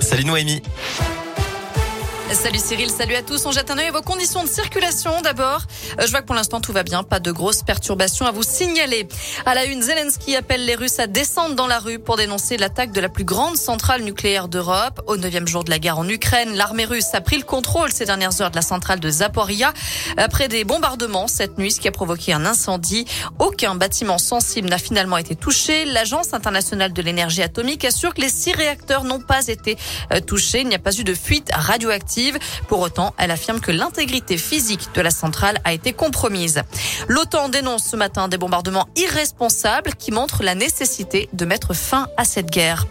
Salut Noémie. Salut Cyril, salut à tous. On jette un œil à vos conditions de circulation d'abord. Euh, je vois que pour l'instant tout va bien, pas de grosses perturbations à vous signaler. À la une, Zelensky appelle les Russes à descendre dans la rue pour dénoncer l'attaque de la plus grande centrale nucléaire d'Europe. Au neuvième jour de la guerre en Ukraine, l'armée russe a pris le contrôle ces dernières heures de la centrale de Zaporia après des bombardements cette nuit, ce qui a provoqué un incendie. Aucun bâtiment sensible n'a finalement été touché. L'Agence internationale de l'énergie atomique assure que les six réacteurs n'ont pas été euh, touchés. Il n'y a pas eu de fuite radioactive. Pour autant, elle affirme que l'intégrité physique de la centrale a été compromise. L'OTAN dénonce ce matin des bombardements irresponsables qui montrent la nécessité de mettre fin à cette guerre.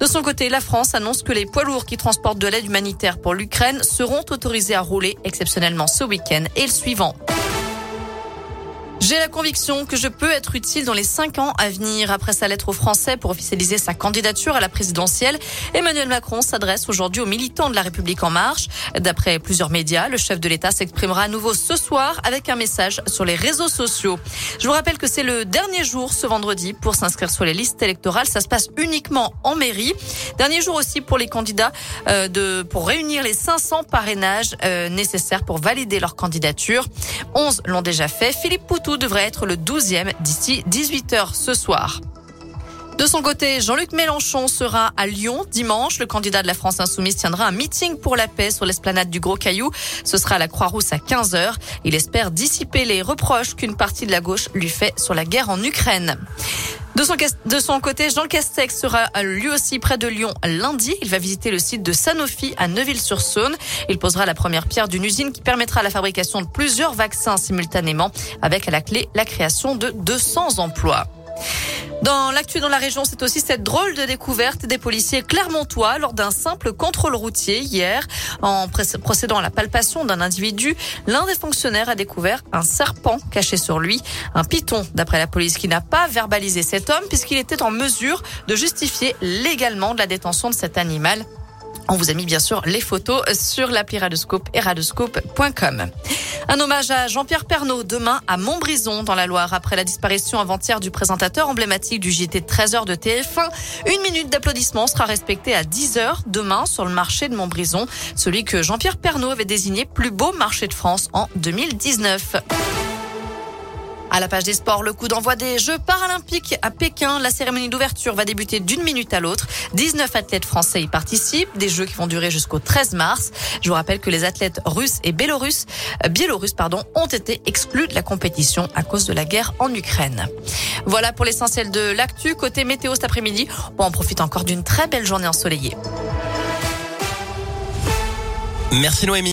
De son côté, la France annonce que les poids lourds qui transportent de l'aide humanitaire pour l'Ukraine seront autorisés à rouler exceptionnellement ce week-end et le suivant. J'ai la conviction que je peux être utile dans les cinq ans à venir. Après sa lettre aux Français pour officialiser sa candidature à la présidentielle, Emmanuel Macron s'adresse aujourd'hui aux militants de la République en marche. D'après plusieurs médias, le chef de l'État s'exprimera à nouveau ce soir avec un message sur les réseaux sociaux. Je vous rappelle que c'est le dernier jour ce vendredi pour s'inscrire sur les listes électorales. Ça se passe uniquement en mairie. Dernier jour aussi pour les candidats euh, de pour réunir les 500 parrainages euh, nécessaires pour valider leur candidature. 11 l'ont déjà fait. Philippe Poutou devrait être le 12e d'ici 18h ce soir. De son côté, Jean-Luc Mélenchon sera à Lyon dimanche. Le candidat de la France Insoumise tiendra un meeting pour la paix sur l'esplanade du Gros Caillou. Ce sera à la Croix-Rousse à 15h. Il espère dissiper les reproches qu'une partie de la gauche lui fait sur la guerre en Ukraine. De son, de son, côté, Jean Castex sera lui aussi près de Lyon lundi. Il va visiter le site de Sanofi à Neuville-sur-Saône. Il posera la première pierre d'une usine qui permettra la fabrication de plusieurs vaccins simultanément avec à la clé la création de 200 emplois. Dans l'actu dans la région, c'est aussi cette drôle de découverte des policiers clermontois lors d'un simple contrôle routier hier. En procédant à la palpation d'un individu, l'un des fonctionnaires a découvert un serpent caché sur lui, un python d'après la police qui n'a pas verbalisé cet homme puisqu'il était en mesure de justifier légalement de la détention de cet animal. On vous a mis bien sûr les photos sur l'appli Radoscope et radoscope.com. Un hommage à Jean-Pierre Pernaud demain à Montbrison dans la Loire après la disparition avant-hier du présentateur emblématique du JT de 13h de TF1. Une minute d'applaudissement sera respectée à 10h demain sur le marché de Montbrison, celui que Jean-Pierre Pernaud avait désigné plus beau marché de France en 2019. À la page des sports, le coup d'envoi des Jeux paralympiques à Pékin. La cérémonie d'ouverture va débuter d'une minute à l'autre. 19 athlètes français y participent. Des Jeux qui vont durer jusqu'au 13 mars. Je vous rappelle que les athlètes russes et biélorusses, euh, ont été exclus de la compétition à cause de la guerre en Ukraine. Voilà pour l'essentiel de l'actu. Côté météo cet après-midi, on profite encore d'une très belle journée ensoleillée. Merci Noémie.